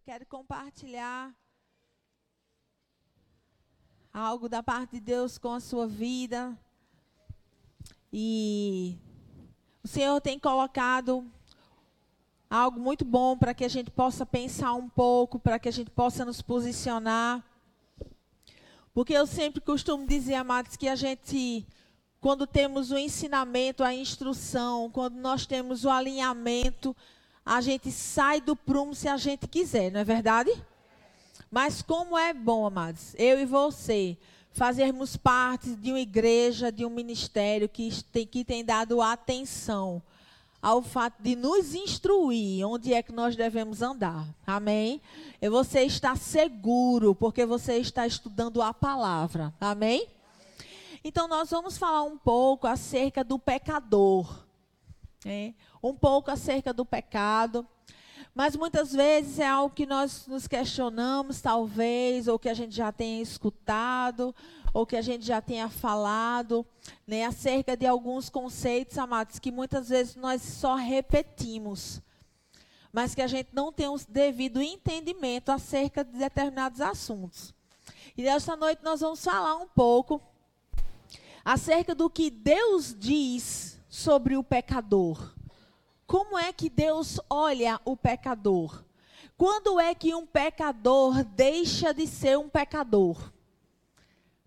Eu quero compartilhar algo da parte de Deus com a sua vida. E o Senhor tem colocado algo muito bom para que a gente possa pensar um pouco, para que a gente possa nos posicionar. Porque eu sempre costumo dizer, amados, que a gente, quando temos o ensinamento, a instrução, quando nós temos o alinhamento, a gente sai do prumo se a gente quiser, não é verdade? Mas como é bom, amados, eu e você fazermos parte de uma igreja, de um ministério que tem, que tem dado atenção ao fato de nos instruir onde é que nós devemos andar. Amém? E você está seguro, porque você está estudando a palavra. Amém? Então, nós vamos falar um pouco acerca do pecador. É? Um pouco acerca do pecado. Mas muitas vezes é algo que nós nos questionamos, talvez, ou que a gente já tenha escutado, ou que a gente já tenha falado, né, acerca de alguns conceitos, amados, que muitas vezes nós só repetimos, mas que a gente não tem o devido entendimento acerca de determinados assuntos. E nesta noite nós vamos falar um pouco acerca do que Deus diz sobre o pecador. Como é que Deus olha o pecador? Quando é que um pecador deixa de ser um pecador?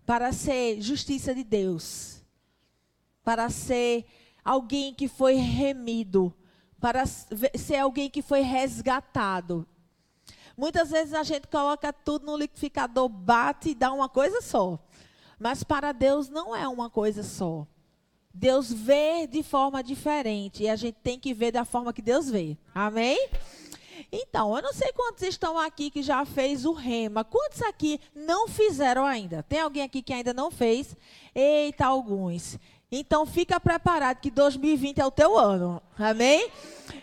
Para ser justiça de Deus. Para ser alguém que foi remido. Para ser alguém que foi resgatado. Muitas vezes a gente coloca tudo no liquidificador, bate e dá uma coisa só. Mas para Deus não é uma coisa só. Deus vê de forma diferente e a gente tem que ver da forma que Deus vê. Amém? Então, eu não sei quantos estão aqui que já fez o rema. Quantos aqui não fizeram ainda? Tem alguém aqui que ainda não fez? Eita, alguns. Então, fica preparado que 2020 é o teu ano. Amém?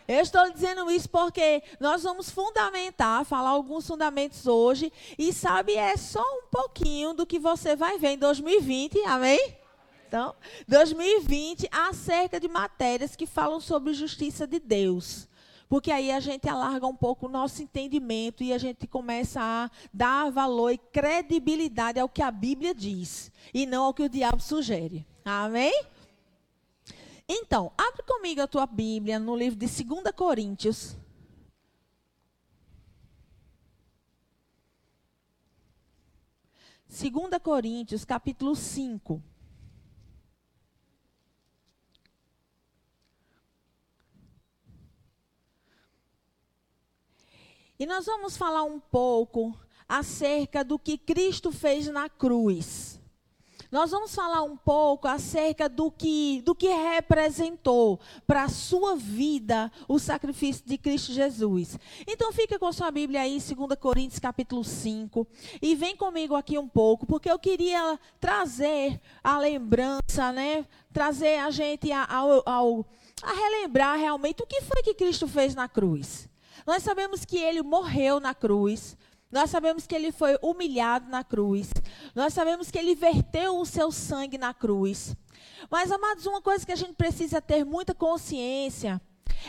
Eu estou dizendo isso porque nós vamos fundamentar, falar alguns fundamentos hoje. E sabe, é só um pouquinho do que você vai ver em 2020. Amém? Então, 2020, acerca de matérias que falam sobre justiça de Deus. Porque aí a gente alarga um pouco o nosso entendimento e a gente começa a dar valor e credibilidade ao que a Bíblia diz e não ao que o diabo sugere. Amém? Então, abre comigo a tua Bíblia no livro de 2 Coríntios. Segunda Coríntios, capítulo 5. E nós vamos falar um pouco acerca do que Cristo fez na cruz. Nós vamos falar um pouco acerca do que, do que representou para a sua vida o sacrifício de Cristo Jesus. Então fica com sua Bíblia aí, 2 Coríntios capítulo 5, e vem comigo aqui um pouco, porque eu queria trazer a lembrança, né? Trazer a gente ao, ao, a relembrar realmente o que foi que Cristo fez na cruz. Nós sabemos que ele morreu na cruz. Nós sabemos que ele foi humilhado na cruz. Nós sabemos que ele verteu o seu sangue na cruz. Mas, amados, uma coisa que a gente precisa ter muita consciência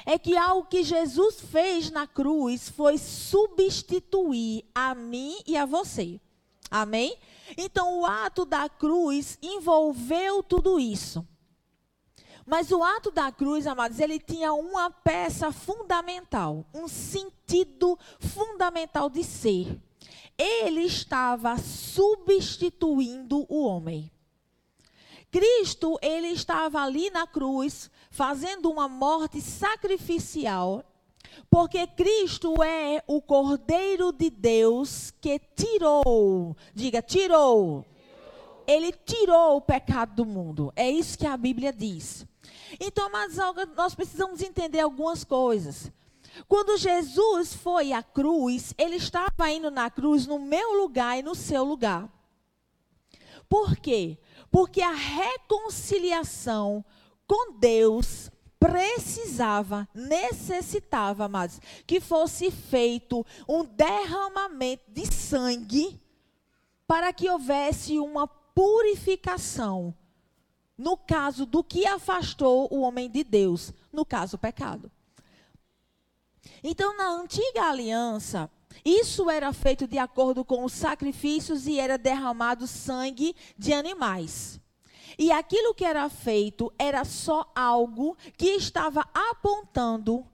é que algo que Jesus fez na cruz foi substituir a mim e a você. Amém? Então, o ato da cruz envolveu tudo isso. Mas o ato da cruz, amados, ele tinha uma peça fundamental, um sentido fundamental de ser. Ele estava substituindo o homem. Cristo, ele estava ali na cruz, fazendo uma morte sacrificial, porque Cristo é o Cordeiro de Deus que tirou, diga, tirou. Ele tirou o pecado do mundo. É isso que a Bíblia diz. Então, mas nós precisamos entender algumas coisas. Quando Jesus foi à cruz, ele estava indo na cruz no meu lugar e no seu lugar. Por quê? Porque a reconciliação com Deus precisava, necessitava, mas que fosse feito um derramamento de sangue para que houvesse uma purificação no caso do que afastou o homem de Deus, no caso, o pecado. Então, na antiga aliança, Isso era feito de acordo com os sacrifícios e era derramado sangue de animais. E aquilo que era feito era só algo que estava apontando,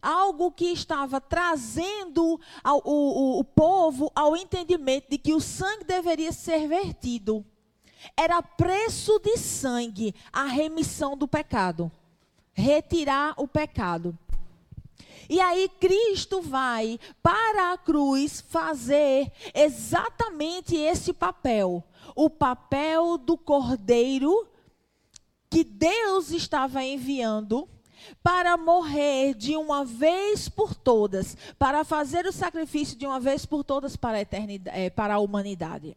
algo que estava trazendo ao, o, o, o povo ao entendimento de que o sangue deveria ser vertido. Era preço de sangue a remissão do pecado, retirar o pecado. E aí Cristo vai para a cruz fazer exatamente esse papel, o papel do cordeiro que Deus estava enviando para morrer de uma vez por todas, para fazer o sacrifício de uma vez por todas para a eternidade, eh, para a humanidade.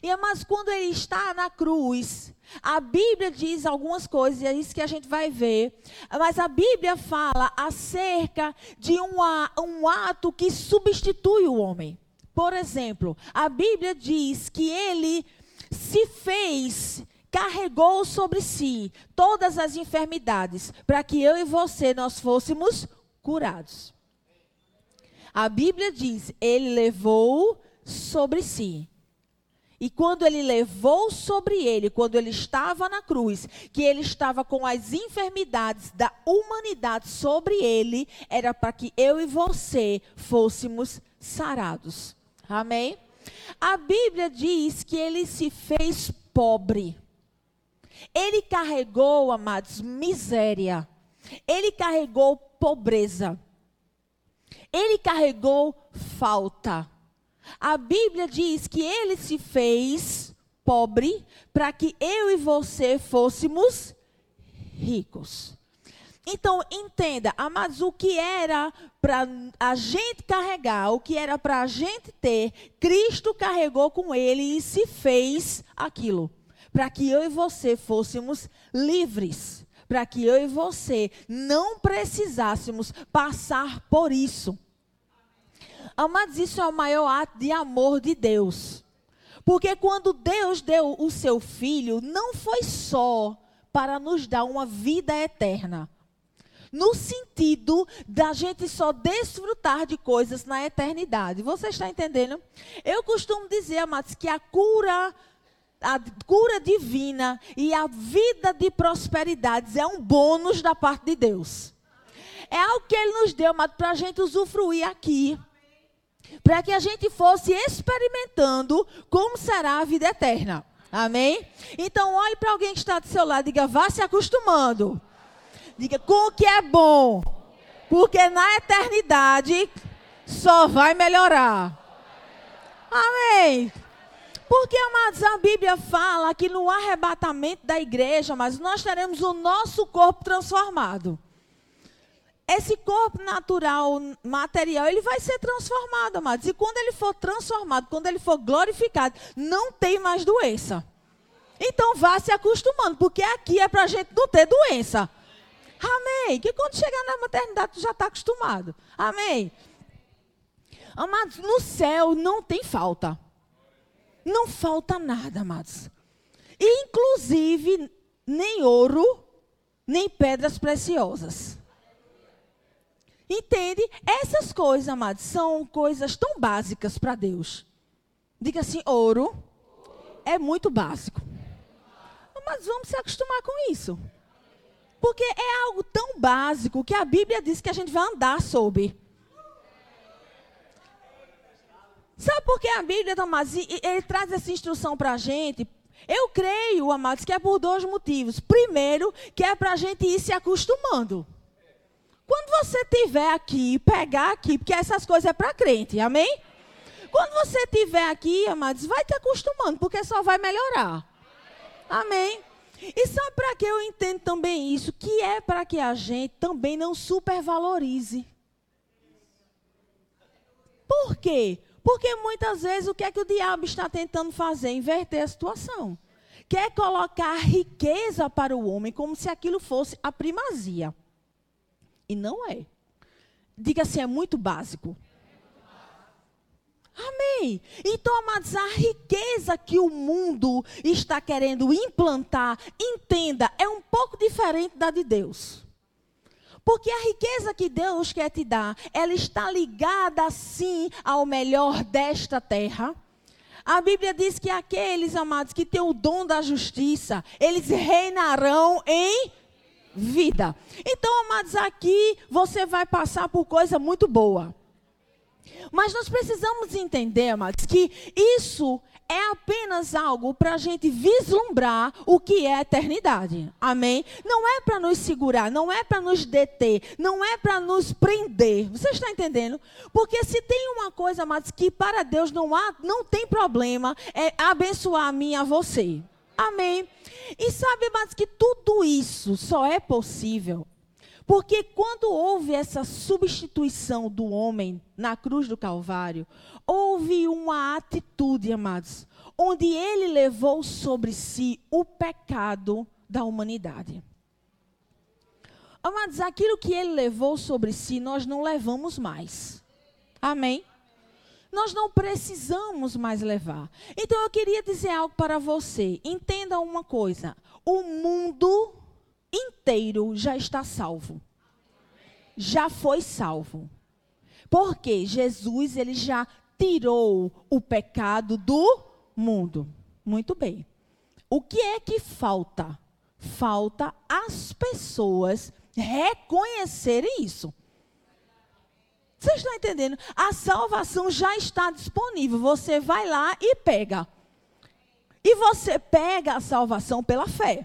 E mas quando ele está na cruz, a Bíblia diz algumas coisas, e é isso que a gente vai ver. Mas a Bíblia fala acerca de um ato que substitui o homem. Por exemplo, a Bíblia diz que ele se fez, carregou sobre si todas as enfermidades, para que eu e você nós fôssemos curados. A Bíblia diz: ele levou sobre si. E quando ele levou sobre ele, quando ele estava na cruz, que ele estava com as enfermidades da humanidade sobre ele, era para que eu e você fôssemos sarados. Amém? A Bíblia diz que ele se fez pobre. Ele carregou, amados, miséria. Ele carregou pobreza. Ele carregou falta. A Bíblia diz que ele se fez pobre para que eu e você fôssemos ricos. Então, entenda, amados, o que era para a gente carregar, o que era para a gente ter, Cristo carregou com ele e se fez aquilo. Para que eu e você fôssemos livres. Para que eu e você não precisássemos passar por isso. Amados, isso é o maior ato de amor de Deus. Porque quando Deus deu o seu filho, não foi só para nos dar uma vida eterna. No sentido da gente só desfrutar de coisas na eternidade. Você está entendendo? Eu costumo dizer, amados, que a cura a cura divina e a vida de prosperidades é um bônus da parte de Deus. É algo que Ele nos deu, mas para a gente usufruir aqui para que a gente fosse experimentando como será a vida eterna. Amém? Então, olhe para alguém que está do seu lado e diga: vá se acostumando. Diga com o que é bom. Porque na eternidade só vai melhorar. Amém? Porque, amados, a Bíblia fala que no arrebatamento da igreja, mas nós teremos o nosso corpo transformado esse corpo natural, material, ele vai ser transformado, amados. E quando ele for transformado, quando ele for glorificado, não tem mais doença. Então vá se acostumando, porque aqui é para a gente não ter doença. Amém. Que quando chegar na maternidade, tu já está acostumado. Amém. Amados, no céu não tem falta. Não falta nada, amados. Inclusive, nem ouro, nem pedras preciosas. Entende? Essas coisas, amados, são coisas tão básicas para Deus. Diga assim: ouro é muito básico. Mas vamos se acostumar com isso. Porque é algo tão básico que a Bíblia diz que a gente vai andar sobre. Sabe por que a Bíblia, amados, ele traz essa instrução para a gente? Eu creio, amados, que é por dois motivos. Primeiro, que é para a gente ir se acostumando. Quando você tiver aqui, pegar aqui, porque essas coisas é para crente, amém? Quando você tiver aqui, amados, vai te acostumando, porque só vai melhorar. Amém? E sabe para que eu entendo também isso? Que é para que a gente também não supervalorize. Por quê? Porque muitas vezes o que é que o diabo está tentando fazer? Inverter a situação. Quer colocar riqueza para o homem como se aquilo fosse a primazia. E não é. Diga assim, é muito básico. Amém. Então, amados, a riqueza que o mundo está querendo implantar, entenda, é um pouco diferente da de Deus. Porque a riqueza que Deus quer te dar, ela está ligada sim ao melhor desta terra. A Bíblia diz que aqueles amados que têm o dom da justiça, eles reinarão em vida. Então, amados, aqui você vai passar por coisa muito boa. Mas nós precisamos entender, amados, que isso é apenas algo para a gente vislumbrar o que é eternidade. Amém? Não é para nos segurar, não é para nos deter, não é para nos prender. Você está entendendo? Porque se tem uma coisa, amados, que para Deus não há, não tem problema, é abençoar a mim e a você. Amém? E sabe, amados, que tudo isso só é possível porque quando houve essa substituição do homem na cruz do Calvário, houve uma atitude, amados, onde ele levou sobre si o pecado da humanidade. Amados, aquilo que ele levou sobre si, nós não levamos mais. Amém? Nós não precisamos mais levar. Então eu queria dizer algo para você. Entenda uma coisa: o mundo inteiro já está salvo. Já foi salvo. Porque Jesus ele já tirou o pecado do mundo. Muito bem. O que é que falta? Falta as pessoas reconhecerem isso. Você está entendendo? A salvação já está disponível. Você vai lá e pega. E você pega a salvação pela fé.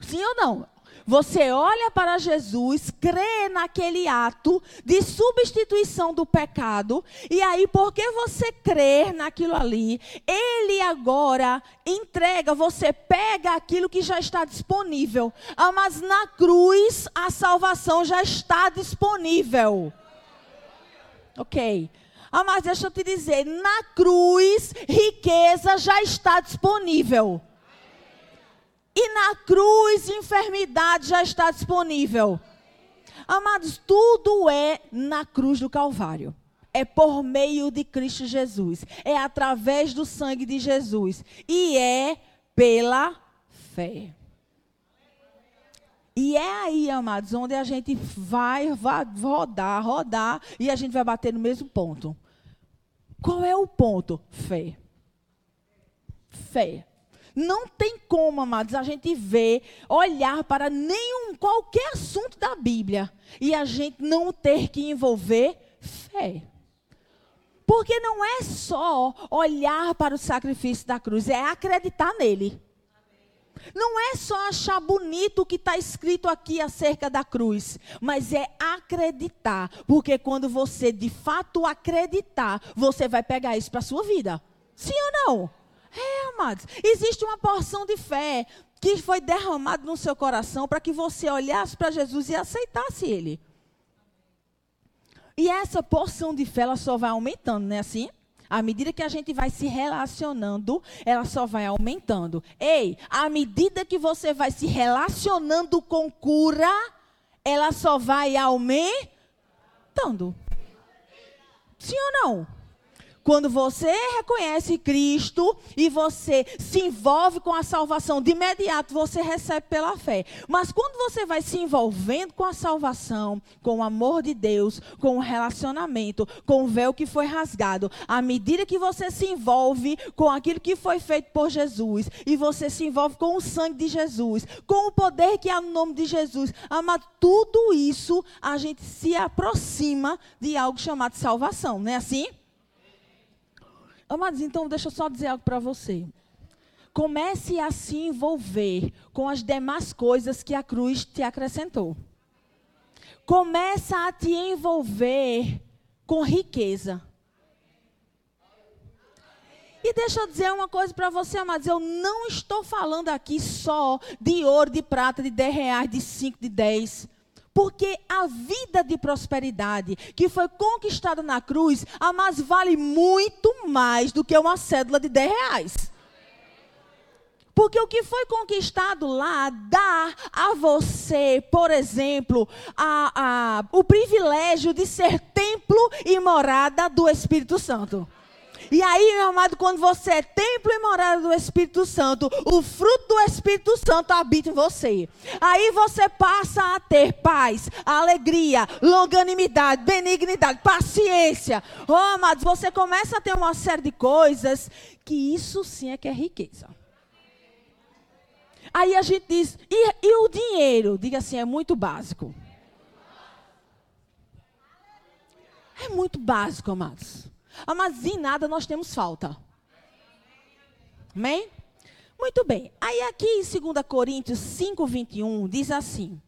Sim ou não? Você olha para Jesus, crê naquele ato de substituição do pecado, e aí, porque você crê naquilo ali, ele agora entrega, você pega aquilo que já está disponível. Ah, mas na cruz a salvação já está disponível. Ok. Ah, mas deixa eu te dizer, na cruz, riqueza já está disponível. E na cruz, enfermidade já está disponível. Amados, tudo é na cruz do Calvário. É por meio de Cristo Jesus. É através do sangue de Jesus. E é pela fé. E é aí, amados, onde a gente vai, rodar, rodar, e a gente vai bater no mesmo ponto. Qual é o ponto? Fé. Fé. Não tem como, amados, a gente ver, olhar para nenhum, qualquer assunto da Bíblia e a gente não ter que envolver fé. Porque não é só olhar para o sacrifício da cruz, é acreditar nele. Não é só achar bonito o que está escrito aqui acerca da cruz, mas é acreditar. Porque quando você de fato acreditar, você vai pegar isso para a sua vida. Sim ou não? É, amados. Existe uma porção de fé que foi derramada no seu coração para que você olhasse para Jesus e aceitasse Ele. E essa porção de fé, ela só vai aumentando, não é assim? À medida que a gente vai se relacionando, ela só vai aumentando. Ei, à medida que você vai se relacionando com cura, ela só vai aumentando. Sim ou não? Quando você reconhece Cristo e você se envolve com a salvação, de imediato você recebe pela fé. Mas quando você vai se envolvendo com a salvação, com o amor de Deus, com o relacionamento, com o véu que foi rasgado, à medida que você se envolve com aquilo que foi feito por Jesus, e você se envolve com o sangue de Jesus, com o poder que há no nome de Jesus, amado, tudo isso a gente se aproxima de algo chamado salvação, não é assim? Amados, então deixa eu só dizer algo para você. Comece a se envolver com as demais coisas que a cruz te acrescentou. Começa a te envolver com riqueza. E deixa eu dizer uma coisa para você, amados. Eu não estou falando aqui só de ouro, de prata, de 10 reais, de 5, de 10. Porque a vida de prosperidade que foi conquistada na cruz, a mais vale muito mais do que uma cédula de 10 reais. Porque o que foi conquistado lá dá a você, por exemplo, a, a, o privilégio de ser templo e morada do Espírito Santo. E aí, meu amado, quando você é templo e morada do Espírito Santo, o fruto do Espírito Santo habita em você. Aí você passa a ter paz, alegria, longanimidade, benignidade, paciência. Oh, amados, você começa a ter uma série de coisas que isso sim é que é riqueza. Aí a gente diz, e, e o dinheiro? Diga assim, é muito básico. É muito básico, amados. Mas em nada nós temos falta. Amém? Muito bem. Aí aqui em 2 Coríntios 5, 21, diz assim: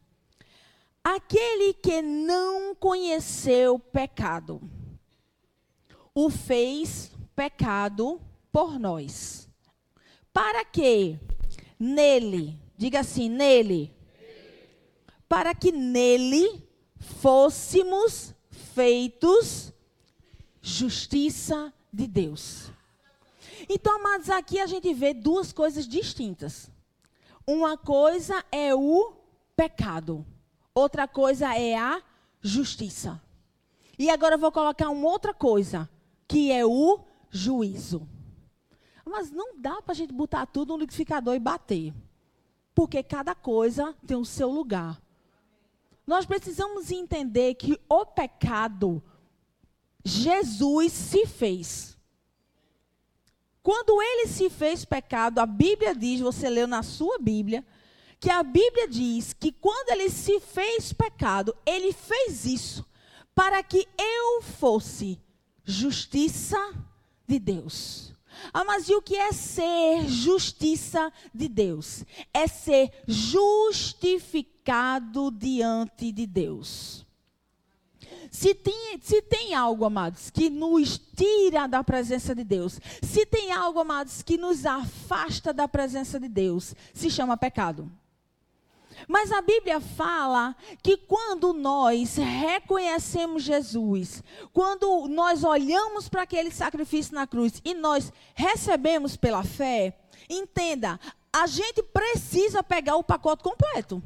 Aquele que não conheceu pecado, o fez pecado por nós. Para que nele, diga assim, nele, para que nele fôssemos feitos justiça de Deus. Então, amados, aqui a gente vê duas coisas distintas. Uma coisa é o pecado, outra coisa é a justiça. E agora eu vou colocar uma outra coisa, que é o juízo. Mas não dá para a gente botar tudo no liquidificador e bater. Porque cada coisa tem o seu lugar. Nós precisamos entender que o pecado Jesus se fez. Quando ele se fez pecado, a Bíblia diz, você leu na sua Bíblia, que a Bíblia diz que quando ele se fez pecado, ele fez isso para que eu fosse justiça de Deus. Ah, mas e o que é ser justiça de Deus? É ser justificado diante de Deus. Se tem, se tem algo, amados, que nos tira da presença de Deus, se tem algo, amados, que nos afasta da presença de Deus, se chama pecado. Mas a Bíblia fala que quando nós reconhecemos Jesus, quando nós olhamos para aquele sacrifício na cruz e nós recebemos pela fé, entenda, a gente precisa pegar o pacote completo.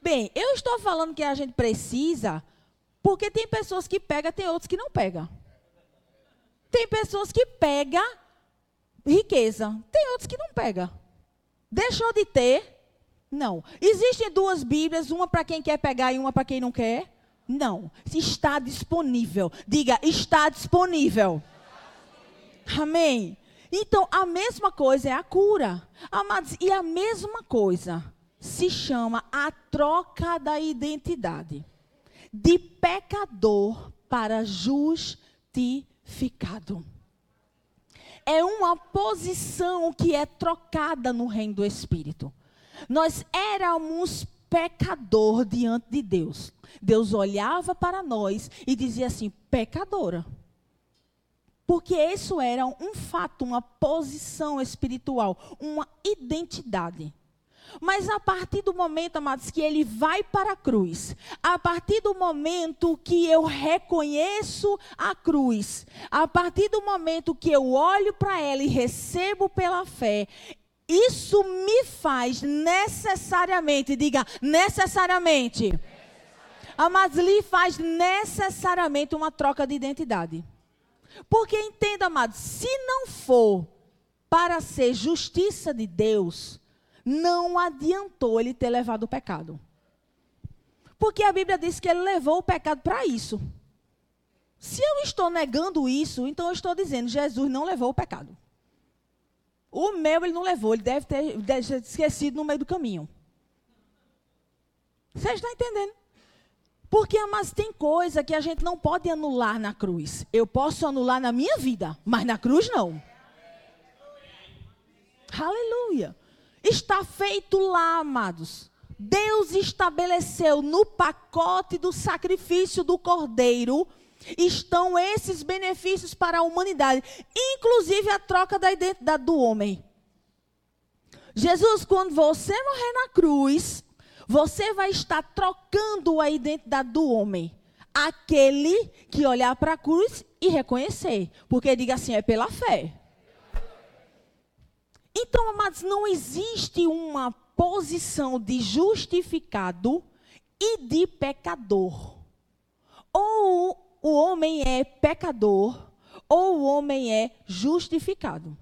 Bem, eu estou falando que a gente precisa porque tem pessoas que pegam, tem outros que não pegam. Tem pessoas que pegam riqueza, tem outros que não pegam. Deixou de ter? Não. Existem duas Bíblias, uma para quem quer pegar e uma para quem não quer? Não. Está disponível. Diga, está disponível. Amém. Então, a mesma coisa é a cura. Amados, e a mesma coisa se chama a troca da identidade de pecador para justificado. É uma posição que é trocada no reino do Espírito. Nós éramos pecador diante de Deus. Deus olhava para nós e dizia assim: pecadora. Porque isso era um fato, uma posição espiritual, uma identidade. Mas a partir do momento, amados, que ele vai para a cruz, a partir do momento que eu reconheço a cruz, a partir do momento que eu olho para ela e recebo pela fé, isso me faz necessariamente, diga necessariamente. Amados, lhe faz necessariamente uma troca de identidade. Porque entenda, amados, se não for para ser justiça de Deus, não adiantou ele ter levado o pecado. Porque a Bíblia diz que ele levou o pecado para isso. Se eu estou negando isso, então eu estou dizendo, Jesus não levou o pecado. O meu ele não levou, ele deve ter, deve ter esquecido no meio do caminho. Você está entendendo? Porque, mas tem coisa que a gente não pode anular na cruz. Eu posso anular na minha vida, mas na cruz não. Aleluia. Está feito lá, amados. Deus estabeleceu no pacote do sacrifício do cordeiro estão esses benefícios para a humanidade, inclusive a troca da identidade do homem. Jesus, quando você morrer na cruz, você vai estar trocando a identidade do homem. Aquele que olhar para a cruz e reconhecer. Porque diga assim, é pela fé. Então, amados, não existe uma posição de justificado e de pecador. Ou o homem é pecador, ou o homem é justificado.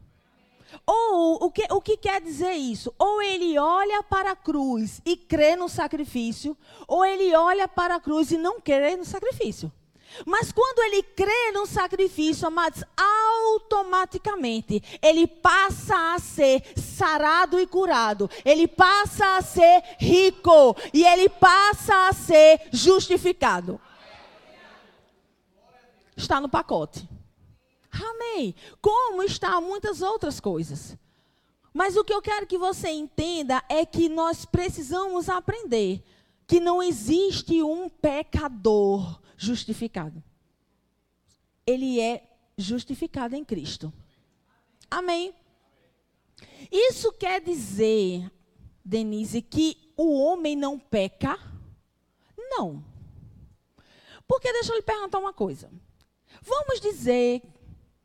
Ou o que, o que quer dizer isso? Ou ele olha para a cruz e crê no sacrifício, ou ele olha para a cruz e não crê no sacrifício. Mas quando ele crê no sacrifício, amados, automaticamente ele passa a ser sarado e curado. Ele passa a ser rico e ele passa a ser justificado. Está no pacote. Amém. Como está muitas outras coisas. Mas o que eu quero que você entenda é que nós precisamos aprender que não existe um pecador justificado. Ele é justificado em Cristo. Amém. Isso quer dizer, Denise, que o homem não peca? Não. Porque deixa eu lhe perguntar uma coisa. Vamos dizer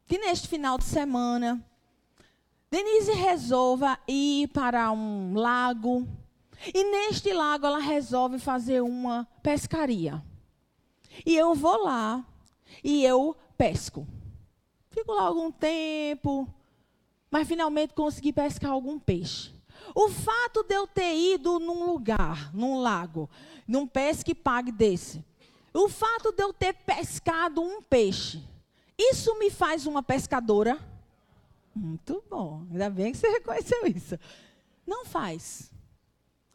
que neste final de semana, Denise resolva ir para um lago. E neste lago ela resolve fazer uma pescaria. E eu vou lá e eu pesco. Fico lá algum tempo, mas finalmente consegui pescar algum peixe. O fato de eu ter ido num lugar, num lago, num pesque pague desse, o fato de eu ter pescado um peixe, isso me faz uma pescadora? Muito bom. Ainda bem que você reconheceu isso. Não faz.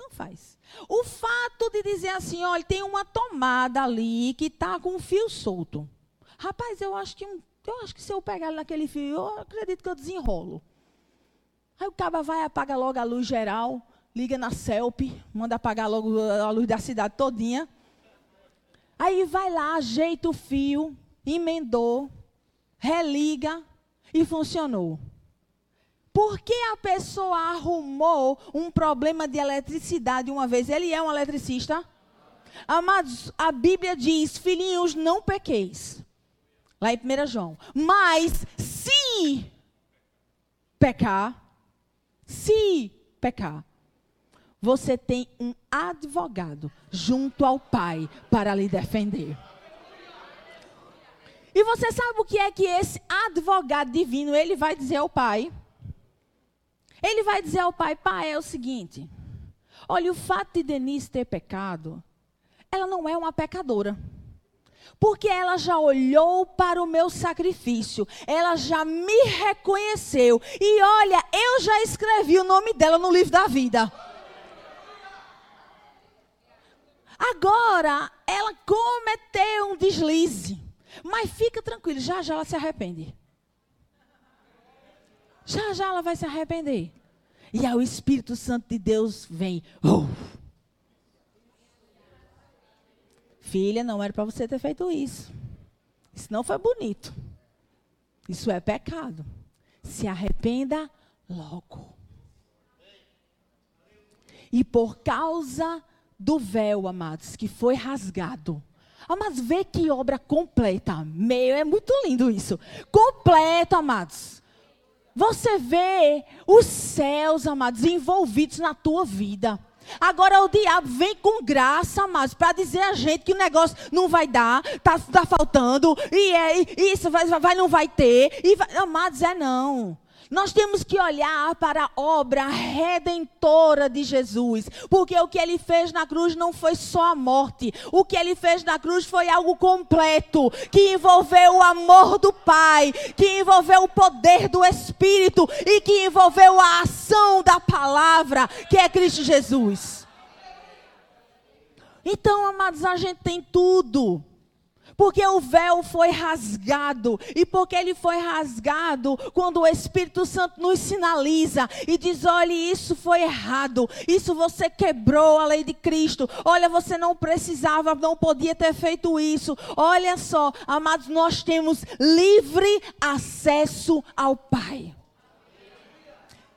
Não faz. O fato de dizer assim, olha, tem uma tomada ali que está com um fio solto. Rapaz, eu acho que eu acho que se eu pegar naquele fio, eu acredito que eu desenrolo. Aí o caba vai apaga logo a luz geral, liga na CELP, manda apagar logo a luz da cidade todinha. Aí vai lá, ajeita o fio, emendou, religa e funcionou. Porque a pessoa arrumou um problema de eletricidade uma vez? Ele é um eletricista? Amados, a Bíblia diz: filhinhos, não pequeis. Lá em 1 João. Mas se pecar, se pecar, você tem um advogado junto ao Pai para lhe defender. E você sabe o que é que esse advogado divino, ele vai dizer ao Pai? Ele vai dizer ao pai: pai, é o seguinte. Olha, o fato de Denise ter pecado, ela não é uma pecadora. Porque ela já olhou para o meu sacrifício, ela já me reconheceu. E olha, eu já escrevi o nome dela no livro da vida. Agora, ela cometeu um deslize. Mas fica tranquilo, já já ela se arrepende. Já já ela vai se arrepender. E aí o Espírito Santo de Deus vem. Uh. Filha, não era para você ter feito isso. Isso não foi bonito. Isso é pecado. Se arrependa logo. E por causa do véu, amados, que foi rasgado. Amados, vê que obra completa. Meio, é muito lindo isso. Completo, amados. Você vê os céus, amados, envolvidos na tua vida. Agora o diabo vem com graça, amados, para dizer a gente que o negócio não vai dar, tá, tá faltando, e é, isso vai, vai, não vai ter. E vai, amados, é não. Nós temos que olhar para a obra redentora de Jesus, porque o que ele fez na cruz não foi só a morte, o que ele fez na cruz foi algo completo, que envolveu o amor do Pai, que envolveu o poder do Espírito e que envolveu a ação da palavra, que é Cristo Jesus. Então, amados, a gente tem tudo. Porque o véu foi rasgado. E porque ele foi rasgado, quando o Espírito Santo nos sinaliza e diz: olha, isso foi errado. Isso você quebrou a lei de Cristo. Olha, você não precisava, não podia ter feito isso. Olha só, amados, nós temos livre acesso ao Pai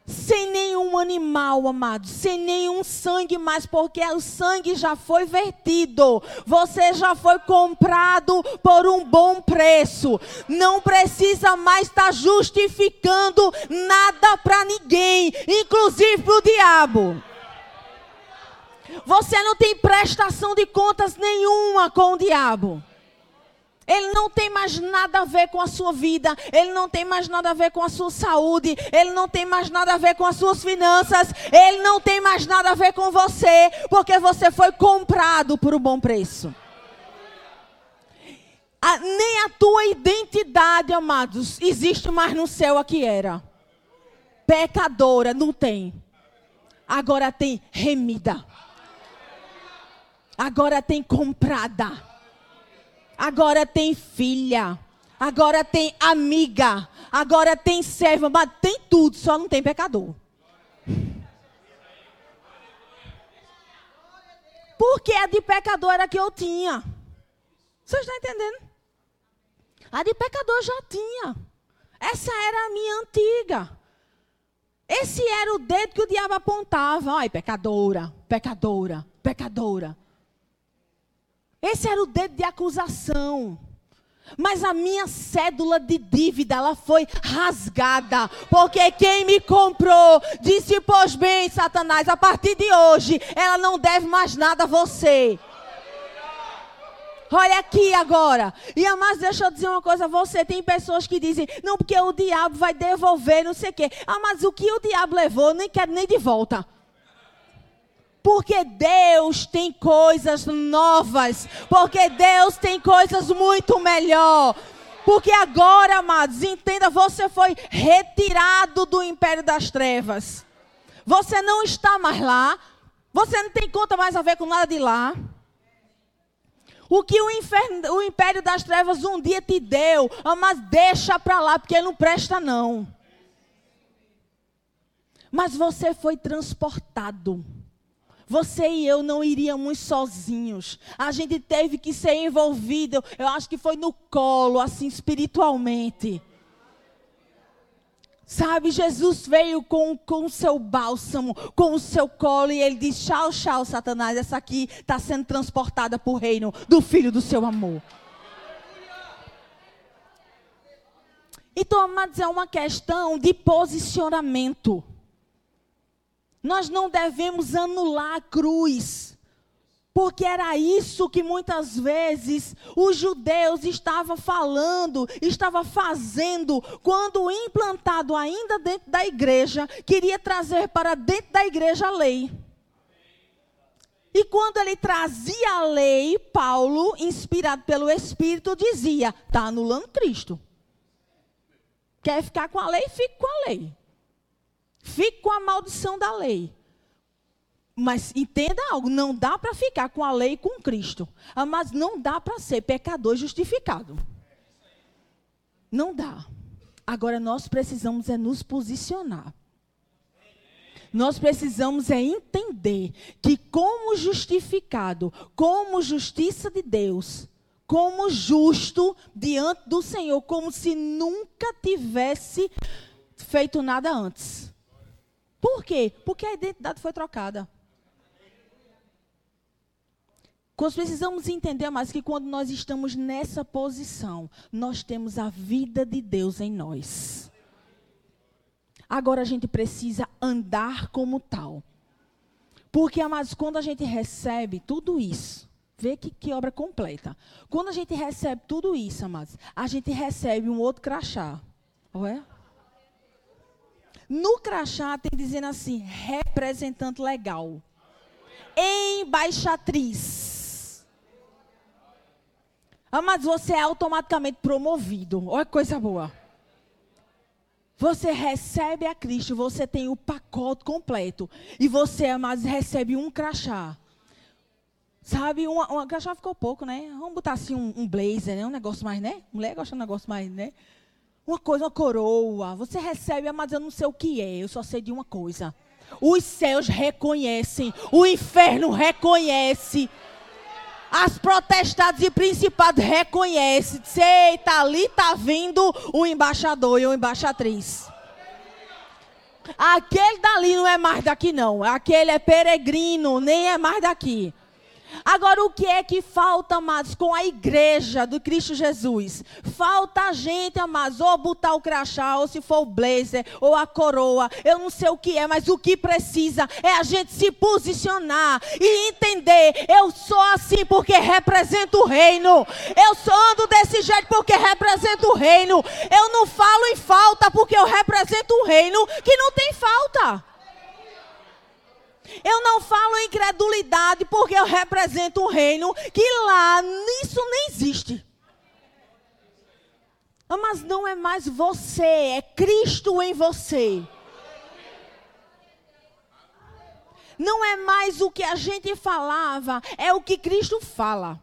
sem nenhum animal, amados, sem nenhum sangue mais, porque o sangue já foi vertido, você já foi comprado por um bom preço, não precisa mais estar tá justificando nada para ninguém, inclusive para o diabo. Você não tem prestação de contas nenhuma com o diabo. Ele não tem mais nada a ver com a sua vida, ele não tem mais nada a ver com a sua saúde, ele não tem mais nada a ver com as suas finanças, ele não tem mais nada a ver com você, porque você foi comprado por um bom preço. A, nem a tua identidade, amados, existe mais no céu a que era. Pecadora, não tem. Agora tem remida. Agora tem comprada agora tem filha, agora tem amiga, agora tem serva, mas tem tudo, só não tem pecador. Porque a de pecador era que eu tinha. Vocês estão entendendo? A de pecador já tinha. Essa era a minha antiga. Esse era o dedo que o diabo apontava. Ai, pecadora, pecadora, pecadora. Esse era o dedo de acusação. Mas a minha cédula de dívida, ela foi rasgada. Porque quem me comprou disse: Pois bem, Satanás, a partir de hoje, ela não deve mais nada a você. Olha aqui agora. E mas deixa eu dizer uma coisa a você. Tem pessoas que dizem, não, porque o diabo vai devolver, não sei o quê. Ah, mas o que o diabo levou, nem quero nem de volta. Porque Deus tem coisas novas. Porque Deus tem coisas muito melhor. Porque agora, amados, entenda, você foi retirado do império das trevas. Você não está mais lá. Você não tem conta mais a ver com nada de lá. O que o, inferno, o império das trevas um dia te deu, mas deixa para lá, porque não presta não. Mas você foi transportado você e eu não iríamos sozinhos. A gente teve que ser envolvido. Eu acho que foi no colo, assim, espiritualmente. Sabe, Jesus veio com, com o seu bálsamo, com o seu colo, e ele diz: Tchau, tchau, Satanás. Essa aqui está sendo transportada para o reino do filho do seu amor. Então, amados, é uma questão de posicionamento. Nós não devemos anular a cruz. Porque era isso que muitas vezes os judeus estavam falando, estavam fazendo, quando implantado ainda dentro da igreja, queria trazer para dentro da igreja a lei. E quando ele trazia a lei, Paulo, inspirado pelo Espírito, dizia: está anulando Cristo. Quer ficar com a lei? Fique com a lei. Fique com a maldição da lei. Mas entenda algo, não dá para ficar com a lei e com Cristo. Ah, mas não dá para ser pecador justificado. Não dá. Agora nós precisamos é nos posicionar. Nós precisamos é entender que como justificado, como justiça de Deus, como justo diante do Senhor, como se nunca tivesse feito nada antes. Por quê? Porque a identidade foi trocada. Nós precisamos entender mais que quando nós estamos nessa posição, nós temos a vida de Deus em nós. Agora a gente precisa andar como tal. Porque, amados, quando a gente recebe tudo isso, vê que, que obra completa. Quando a gente recebe tudo isso, amados, a gente recebe um outro crachá. Ué? No crachá tem dizendo assim, representante legal. Embaixatriz. Amados, você é automaticamente promovido. Olha que coisa boa. Você recebe a Cristo, você tem o pacote completo. E você, amados, recebe um crachá. Sabe, um, crachá ficou pouco, né? Vamos botar assim um, um blazer, né? Um negócio mais, né? Mulher gosta de um negócio mais, né? Uma coisa, uma coroa. Você recebe, mas eu não sei o que é. Eu só sei de uma coisa. Os céus reconhecem. O inferno reconhece. As protestadas e principados reconhecem. Eita, ali está vindo o embaixador e a embaixatriz. Aquele dali não é mais daqui, não. Aquele é peregrino, nem é mais daqui. Agora, o que é que falta, amados, com a igreja do Cristo Jesus? Falta a gente, amados, ou botar o crachá, ou se for o blazer, ou a coroa, eu não sei o que é, mas o que precisa é a gente se posicionar e entender: eu sou assim porque represento o reino, eu sou, ando desse jeito porque represento o reino, eu não falo em falta porque eu represento o reino que não tem falta. Eu não falo incredulidade porque eu represento um reino que lá nisso nem existe. Ah, mas não é mais você, é Cristo em você. Não é mais o que a gente falava, é o que Cristo fala.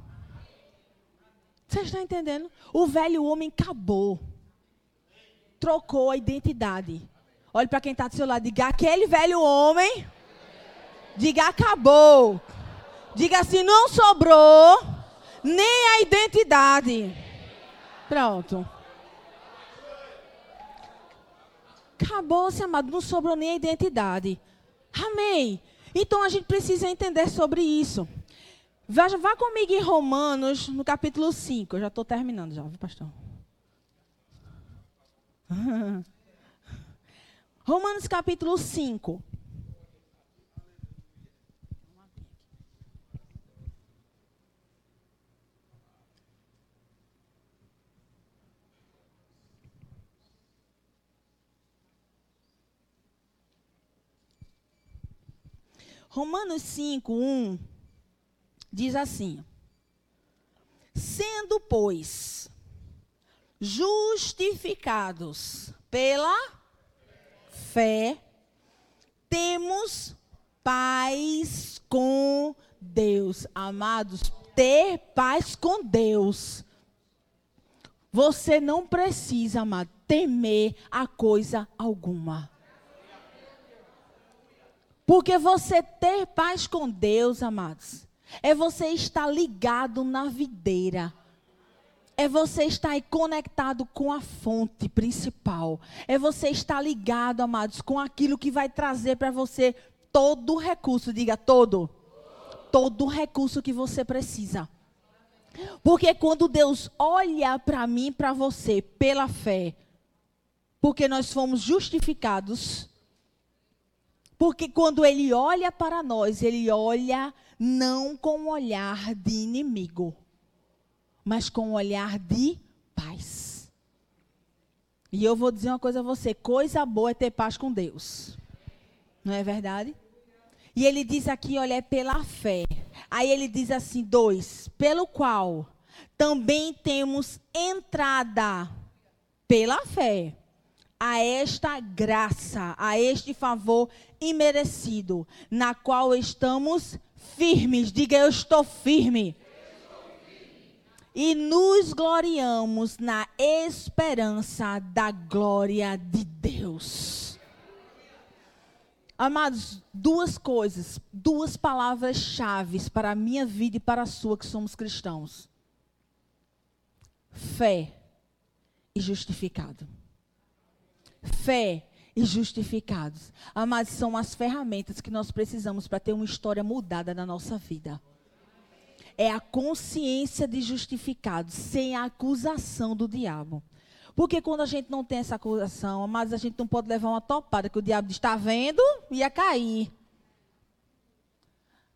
Você está entendendo? O velho homem acabou. Trocou a identidade. Olhe para quem está do seu lado, diga: aquele velho homem Diga acabou. Diga assim, não sobrou nem a identidade. Pronto. Acabou-se, amado, não sobrou nem a identidade. Amém. Então a gente precisa entender sobre isso. Vá, vá comigo em Romanos, no capítulo 5. Eu já estou terminando já, viu, pastor? Romanos capítulo 5. Romanos 5, 1 diz assim: Sendo, pois, justificados pela fé, temos paz com Deus. Amados, ter paz com Deus. Você não precisa, amado, temer a coisa alguma. Porque você ter paz com Deus, amados, é você estar ligado na videira. É você estar conectado com a fonte principal. É você estar ligado, amados, com aquilo que vai trazer para você todo o recurso. Diga todo. Todo o recurso que você precisa. Porque quando Deus olha para mim, para você, pela fé, porque nós fomos justificados porque quando ele olha para nós, ele olha não com um olhar de inimigo, mas com um olhar de paz. E eu vou dizer uma coisa a você: coisa boa é ter paz com Deus. Não é verdade? E ele diz aqui, olha, é pela fé. Aí ele diz assim: dois, pelo qual também temos entrada pela fé a esta graça, a este favor imerecido, na qual estamos firmes. Diga, eu estou firme. E nos gloriamos na esperança da glória de Deus. Amados, duas coisas, duas palavras-chave para a minha vida e para a sua, que somos cristãos: fé e justificado fé e justificados. Amados, são as ferramentas que nós precisamos para ter uma história mudada na nossa vida. É a consciência de justificados, sem a acusação do diabo. Porque quando a gente não tem essa acusação, amados, a gente não pode levar uma topada que o diabo está vendo, ia cair.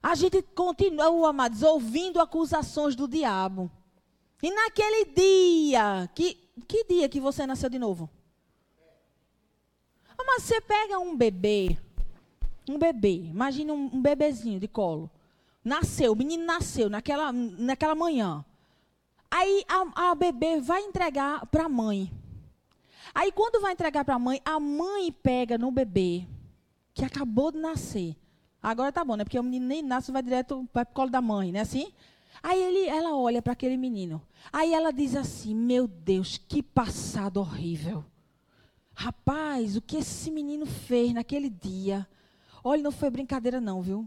A gente continua, amados, ouvindo acusações do diabo. E naquele dia, que, que dia que você nasceu de novo? Mas você pega um bebê, um bebê, imagina um, um bebezinho de colo. Nasceu, o menino nasceu naquela, naquela manhã. Aí a, a bebê vai entregar para a mãe. Aí quando vai entregar para a mãe, a mãe pega no bebê, que acabou de nascer. Agora tá bom, né? Porque o menino nem nasce, vai direto para o colo da mãe, né? Assim? Aí ele, ela olha para aquele menino. Aí ela diz assim: Meu Deus, que passado horrível. Rapaz, o que esse menino fez naquele dia? Olha, não foi brincadeira, não, viu?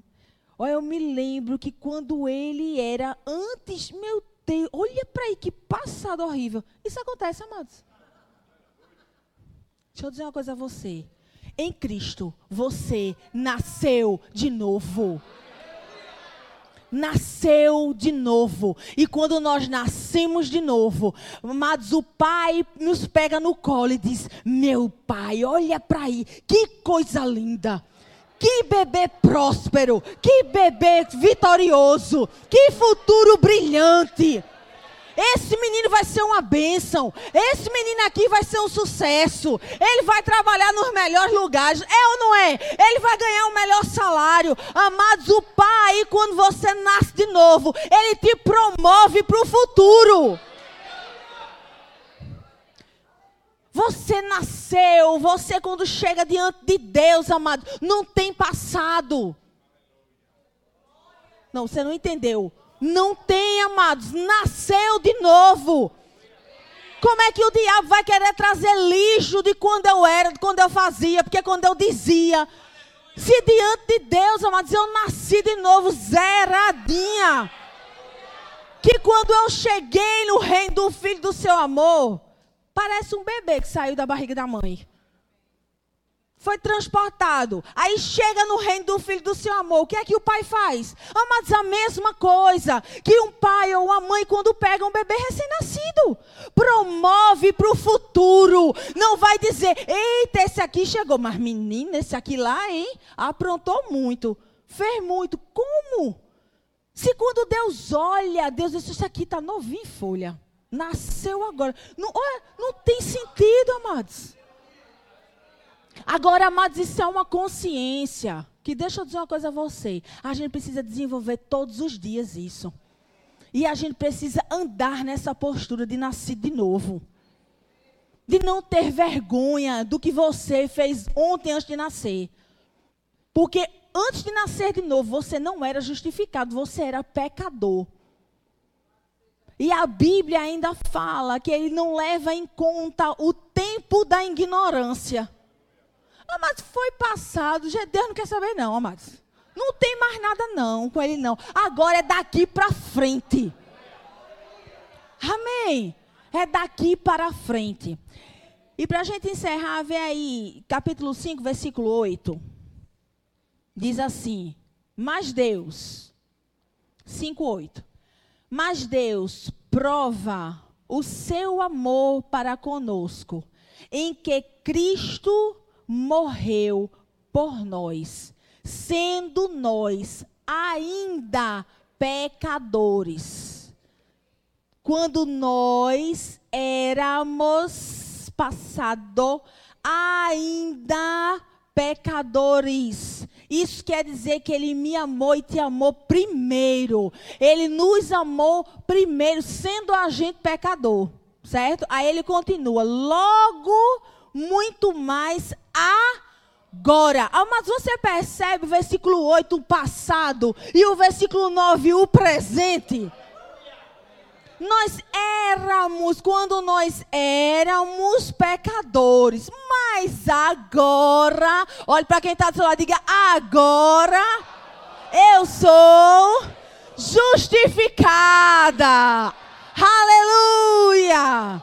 Olha, eu me lembro que quando ele era antes, meu Deus, olha para aí que passado horrível. Isso acontece, amados. Deixa eu dizer uma coisa a você. Em Cristo, você nasceu de novo. Nasceu de novo. E quando nós nascemos de novo, amados, o pai nos pega no colo e diz: Meu pai, olha para aí, que coisa linda. Que bebê próspero, que bebê vitorioso, que futuro brilhante. Esse menino vai ser uma bênção. Esse menino aqui vai ser um sucesso. Ele vai trabalhar nos melhores lugares. É ou não é? Ele vai ganhar um melhor salário. Amados, o pai, quando você nasce de novo, ele te promove para o futuro. Você nasceu, você quando chega diante de Deus, amado, não tem passado. Não, você não entendeu. Não tem, amados. Nasceu de novo. Como é que o diabo vai querer trazer lixo de quando eu era, de quando eu fazia? Porque quando eu dizia. Se diante de Deus, amados, eu nasci de novo, zeradinha. Que quando eu cheguei no reino do filho do seu amor, parece um bebê que saiu da barriga da mãe foi transportado. Aí chega no reino do filho do seu amor. O que é que o pai faz? Amados, a mesma coisa que um pai ou uma mãe quando pega um bebê recém-nascido. Promove para o futuro. Não vai dizer, eita, esse aqui chegou. Mas menina, esse aqui lá, hein? Aprontou muito. Fez muito. Como? Se quando Deus olha, Deus diz, isso aqui está novinho em folha. Nasceu agora. Não, não tem sentido, amados. Agora, amados, isso é uma consciência. Que deixa eu dizer uma coisa a você. A gente precisa desenvolver todos os dias isso. E a gente precisa andar nessa postura de nascer de novo. De não ter vergonha do que você fez ontem antes de nascer. Porque antes de nascer de novo, você não era justificado, você era pecador. E a Bíblia ainda fala que ele não leva em conta o tempo da ignorância. Mas foi passado, já Deus não quer saber não, amados. Não tem mais nada não com ele não. Agora é daqui para frente. Amém. É daqui para frente. E para a gente encerrar, vê aí, capítulo 5, versículo 8. Diz assim: Mas Deus, 5, 8. Mas Deus prova o seu amor para conosco, em que Cristo morreu por nós, sendo nós ainda pecadores. Quando nós éramos passado ainda pecadores. Isso quer dizer que ele me amou e te amou primeiro. Ele nos amou primeiro, sendo a gente pecador, certo? Aí ele continua: logo muito mais agora. Mas você percebe o versículo 8, o passado, e o versículo 9, o presente? Nós éramos, quando nós éramos pecadores, mas agora, olhe para quem está do seu lado, diga: agora eu sou justificada. Aleluia!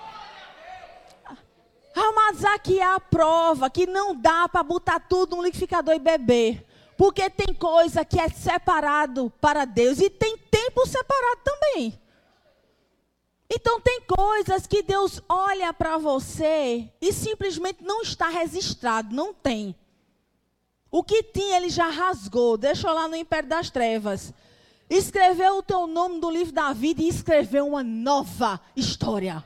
Amados, aqui é a prova que não dá para botar tudo no liquidificador e beber. Porque tem coisa que é separado para Deus e tem tempo separado também. Então tem coisas que Deus olha para você e simplesmente não está registrado, não tem. O que tinha ele já rasgou, deixou lá no império das trevas. Escreveu o teu nome do livro da vida e escreveu uma nova história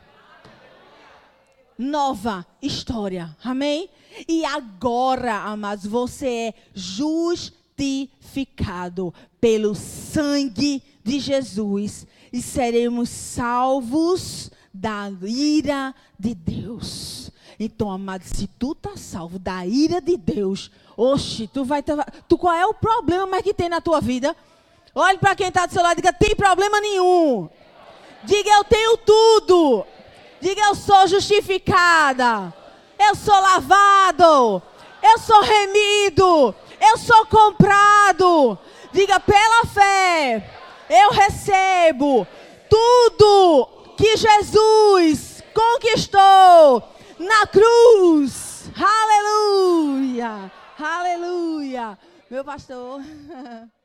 nova história. Amém? E agora, amados, você é justificado pelo sangue de Jesus e seremos salvos da ira de Deus. Então, amado, se tu tá salvo da ira de Deus, oxe, tu vai tu qual é o problema mais que tem na tua vida? Olhe para quem está do seu lado e diga: tem problema nenhum. Diga: eu tenho tudo. Diga: Eu sou justificada. Eu sou lavado. Eu sou remido. Eu sou comprado. Diga: Pela fé, eu recebo tudo que Jesus conquistou na cruz. Aleluia. Aleluia. Meu pastor.